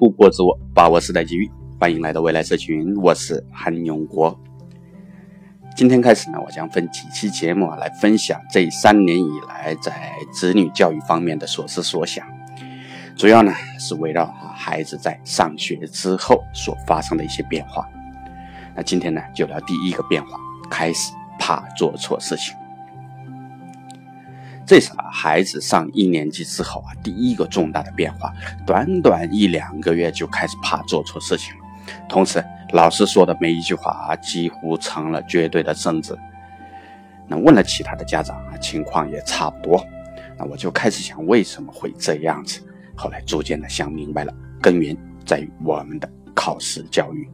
突破自我，把握时代机遇。欢迎来到未来社群，我是韩永国。今天开始呢，我将分几期节目来分享这三年以来在子女教育方面的所思所想，主要呢是围绕孩子在上学之后所发生的一些变化。那今天呢，就聊第一个变化，开始怕做错事情。这是啊，孩子上一年级之后啊，第一个重大的变化。短短一两个月就开始怕做错事情了，同时老师说的每一句话啊，几乎成了绝对的圣旨。那问了其他的家长啊，情况也差不多。那我就开始想，为什么会这样子？后来逐渐的想明白了，根源在于我们的考试教育。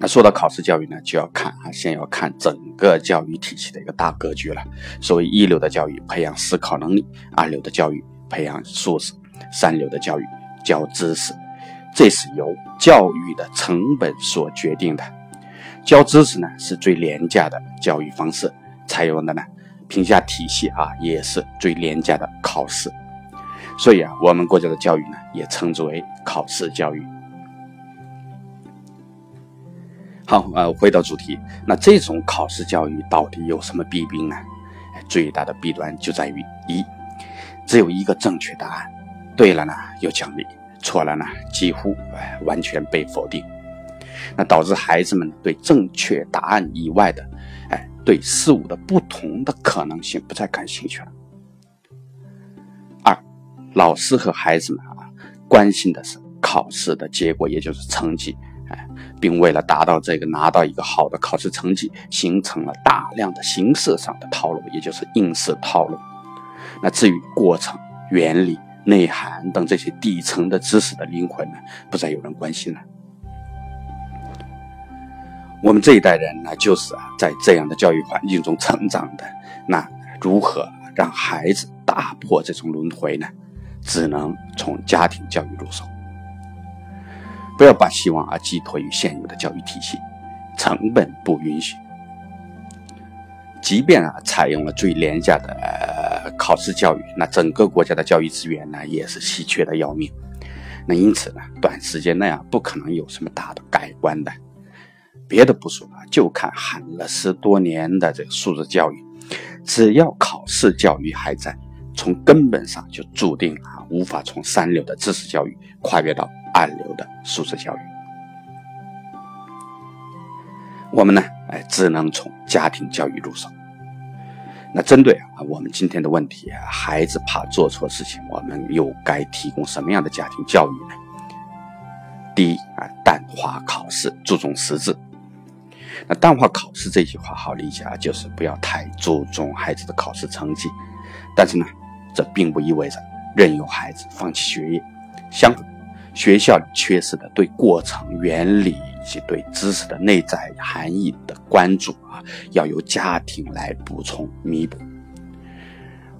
那说到考试教育呢，就要看啊，先要看整个教育体系的一个大格局了。所谓一流的教育，培养思考能力；二流的教育，培养素质；三流的教育，教知识。这是由教育的成本所决定的。教知识呢，是最廉价的教育方式，采用的呢评价体系啊，也是最廉价的考试。所以啊，我们国家的教育呢，也称之为考试教育。好，呃，回到主题，那这种考试教育到底有什么弊病呢？最大的弊端就在于一，只有一个正确答案，对了呢有奖励，错了呢几乎哎完全被否定，那导致孩子们对正确答案以外的，哎对事物的不同的可能性不再感兴趣了。二，老师和孩子们啊关心的是考试的结果，也就是成绩。哎，并为了达到这个拿到一个好的考试成绩，形成了大量的形式上的套路，也就是应试套路。那至于过程、原理、内涵等这些底层的知识的灵魂呢，不再有人关心了。我们这一代人呢，就是啊，在这样的教育环境中成长的。那如何让孩子打破这种轮回呢？只能从家庭教育入手。不要把希望啊寄托于现有的教育体系，成本不允许。即便啊采用了最廉价的呃考试教育，那整个国家的教育资源呢也是稀缺的要命。那因此呢，短时间内啊不可能有什么大的改观的。别的不说啊，就看喊了十多年的这个素质教育，只要考试教育还在，从根本上就注定啊无法从三流的知识教育跨越到。暗流的素质教育，我们呢，哎，只能从家庭教育入手。那针对啊，我们今天的问题，孩子怕做错事情，我们又该提供什么样的家庭教育呢？第一啊，淡化考试，注重实质。那淡化考试这句话好理解啊，就是不要太注重孩子的考试成绩。但是呢，这并不意味着任由孩子放弃学业，相反。学校缺失的对过程、原理以及对知识的内在含义的关注啊，要由家庭来补充弥补。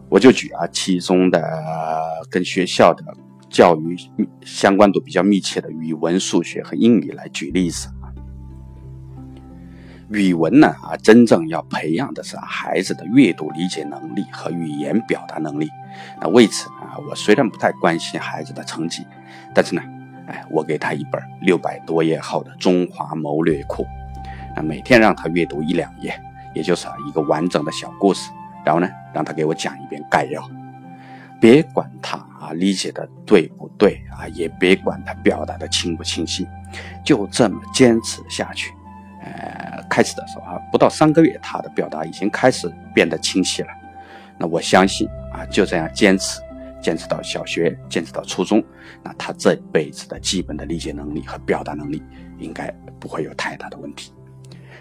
我就举啊其中的跟学校的教育相关度比较密切的语文、数学和英语来举例子啊。语文呢啊，真正要培养的是孩子的阅读理解能力和语言表达能力。那为此，我虽然不太关心孩子的成绩。但是呢，哎，我给他一本六百多页厚的《中华谋略库》，那每天让他阅读一两页，也就是一个完整的小故事，然后呢，让他给我讲一遍概要，别管他啊理解的对不对啊，也别管他表达的清不清晰，就这么坚持下去。呃，开始的时候啊，不到三个月，他的表达已经开始变得清晰了。那我相信啊，就这样坚持。坚持到小学，坚持到初中，那他这辈子的基本的理解能力和表达能力应该不会有太大的问题。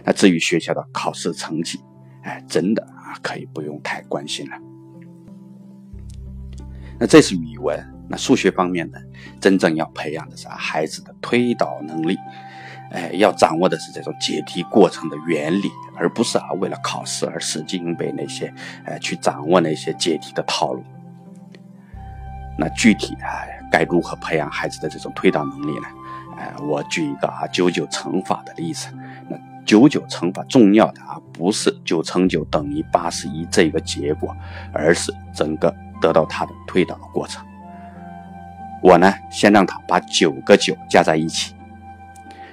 那至于学校的考试成绩，哎，真的啊，可以不用太关心了。那这是语文，那数学方面呢，真正要培养的是孩子的推导能力，哎，要掌握的是这种解题过程的原理，而不是啊为了考试而死记硬背那些，哎，去掌握那些解题的套路。那具体啊，该如何培养孩子的这种推导能力呢？哎，我举一个啊九九乘法的例子。那九九乘法重要的啊，不是九乘九等于八十一这个结果，而是整个得到它的推导的过程。我呢，先让他把九个九加在一起，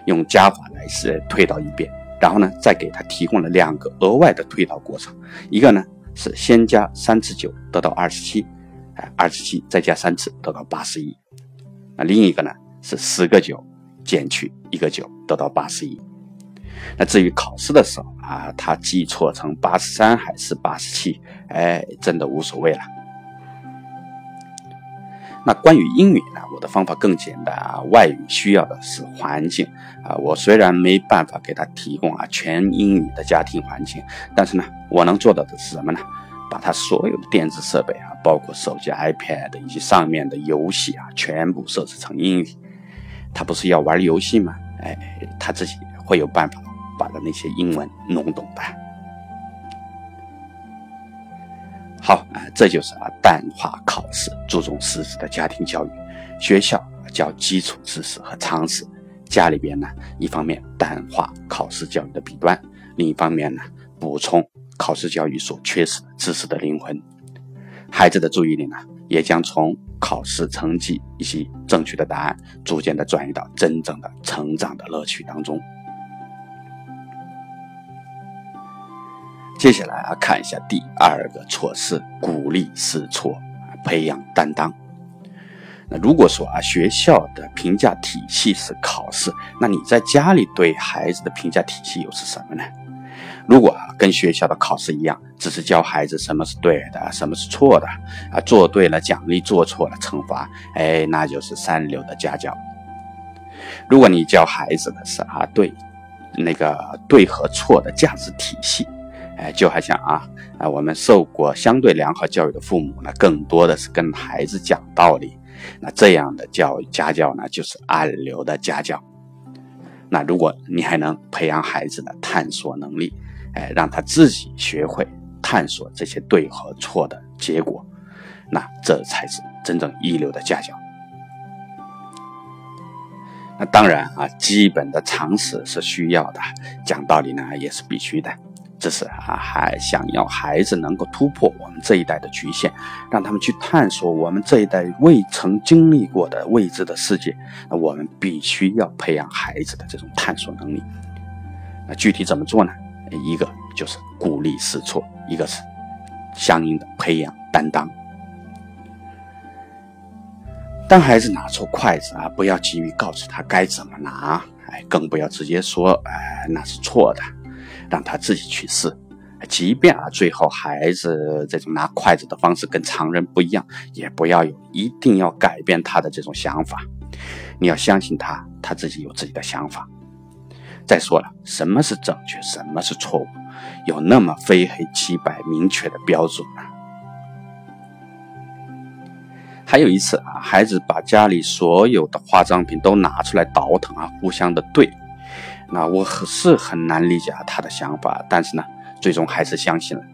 用加法来是推导一遍，然后呢，再给他提供了两个额外的推导过程，一个呢是先加三次九得到二十七，哎，二十七再加三次得到八十一，那另一个呢是十个九减去一个九得到八十一。那至于考试的时候啊，他记错成八十三还是八十七，哎，真的无所谓了。那关于英语呢，我的方法更简单啊。外语需要的是环境啊。我虽然没办法给他提供啊全英语的家庭环境，但是呢，我能做到的是什么呢？把他所有的电子设备啊，包括手机、iPad 以及上面的游戏啊，全部设置成英语。他不是要玩游戏吗？哎，他自己会有办法把的那些英文弄懂的。好啊，这就是啊淡化考试，注重实质的家庭教育。学校教基础知识和常识，家里边呢，一方面淡化考试教育的弊端，另一方面呢，补充考试教育所缺失的知识的灵魂。孩子的注意力呢，也将从考试成绩以及正确的答案，逐渐的转移到真正的成长的乐趣当中。接下来啊，看一下第二个措施：鼓励试错，培养担当。那如果说啊，学校的评价体系是考试，那你在家里对孩子的评价体系又是什么呢？如果，跟学校的考试一样，只是教孩子什么是对的，什么是错的啊，做对了奖励，做错了惩罚，哎，那就是三流的家教。如果你教孩子的是啊，对那个对和错的价值体系。哎，就好像啊，啊，我们受过相对良好教育的父母呢，更多的是跟孩子讲道理。那这样的教育家教呢，就是二流的家教。那如果你还能培养孩子的探索能力，哎，让他自己学会探索这些对和错的结果，那这才是真正一流的家教。那当然啊，基本的常识是需要的，讲道理呢也是必须的。这是啊，还想要孩子能够突破我们这一代的局限，让他们去探索我们这一代未曾经历过的未知的世界。那我们必须要培养孩子的这种探索能力。那具体怎么做呢？一个就是鼓励试错，一个是相应的培养担当。当孩子拿错筷子啊，不要急于告诉他该怎么拿，哎，更不要直接说，哎，那是错的。让他自己去试，即便啊，最后孩子这种拿筷子的方式跟常人不一样，也不要有一定要改变他的这种想法。你要相信他，他自己有自己的想法。再说了，什么是正确，什么是错误，有那么非黑即白明确的标准吗？还有一次啊，孩子把家里所有的化妆品都拿出来倒腾啊，互相的对。那我是很难理解他的想法，但是呢，最终还是相信了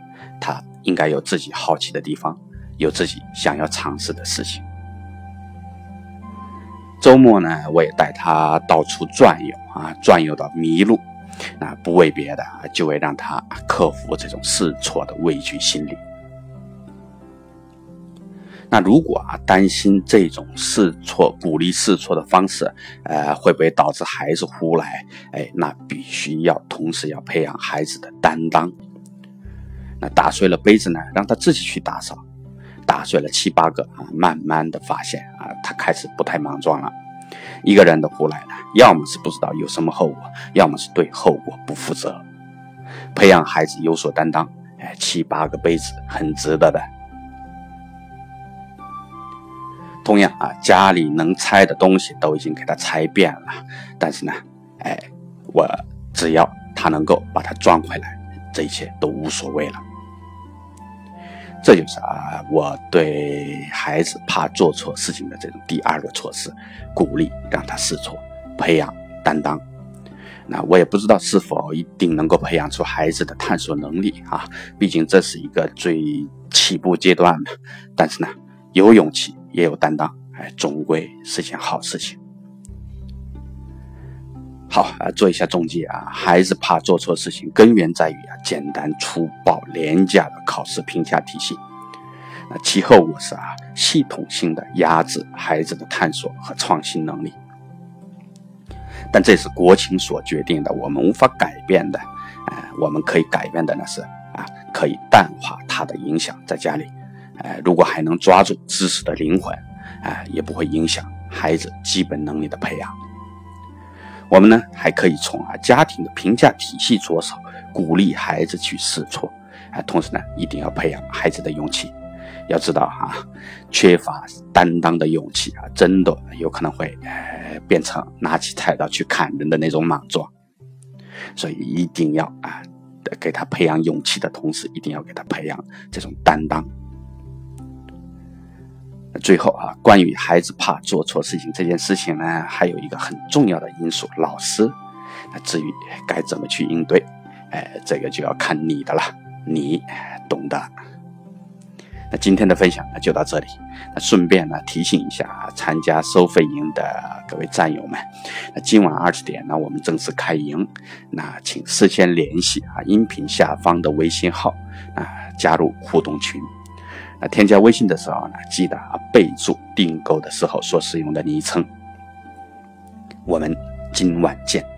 他应该有自己好奇的地方，有自己想要尝试的事情。周末呢，我也带他到处转悠啊，转悠到迷路，那不为别的，就为让他克服这种试错的畏惧心理。那如果啊担心这种试错、鼓励试错的方式，呃，会不会导致孩子胡来？哎，那必须要同时要培养孩子的担当。那打碎了杯子呢，让他自己去打扫。打碎了七八个啊，慢慢的发现啊，他开始不太莽撞了。一个人的胡来呢，要么是不知道有什么后果，要么是对后果不负责。培养孩子有所担当，哎，七八个杯子很值得的。同样啊，家里能拆的东西都已经给他拆遍了，但是呢，哎，我只要他能够把它装回来，这一切都无所谓了。这就是啊，我对孩子怕做错事情的这种第二个措施，鼓励让他试错，培养担当。那我也不知道是否一定能够培养出孩子的探索能力啊，毕竟这是一个最起步阶段嘛。但是呢，有勇气。也有担当，哎，总归是件好事情。好啊，做一下总结啊，孩子怕做错事情，根源在于啊简单粗暴廉价的考试评价体系。那其后果是啊，系统性的压制孩子的探索和创新能力。但这是国情所决定的，我们无法改变的。哎，我们可以改变的呢是啊，可以淡化它的影响，在家里，哎，如果还能抓住知识的灵魂，哎，也不会影响孩子基本能力的培养。我们呢，还可以从啊家庭的评价体系着手，鼓励孩子去试错，啊，同时呢，一定要培养孩子的勇气。要知道哈，缺乏担当的勇气啊，真的有可能会呃变成拿起菜刀去砍人的那种莽撞。所以一定要啊，给他培养勇气的同时，一定要给他培养这种担当。最后啊，关于孩子怕做错事情这件事情呢，还有一个很重要的因素，老师。那至于该怎么去应对，哎，这个就要看你的了，你懂的。那今天的分享呢就到这里。那顺便呢提醒一下啊参加收费营的各位战友们，那今晚二十点呢我们正式开营，那请事先联系啊音频下方的微信号啊加入互动群。那添加微信的时候呢记得啊备注订购的时候所使用的昵称。我们今晚见。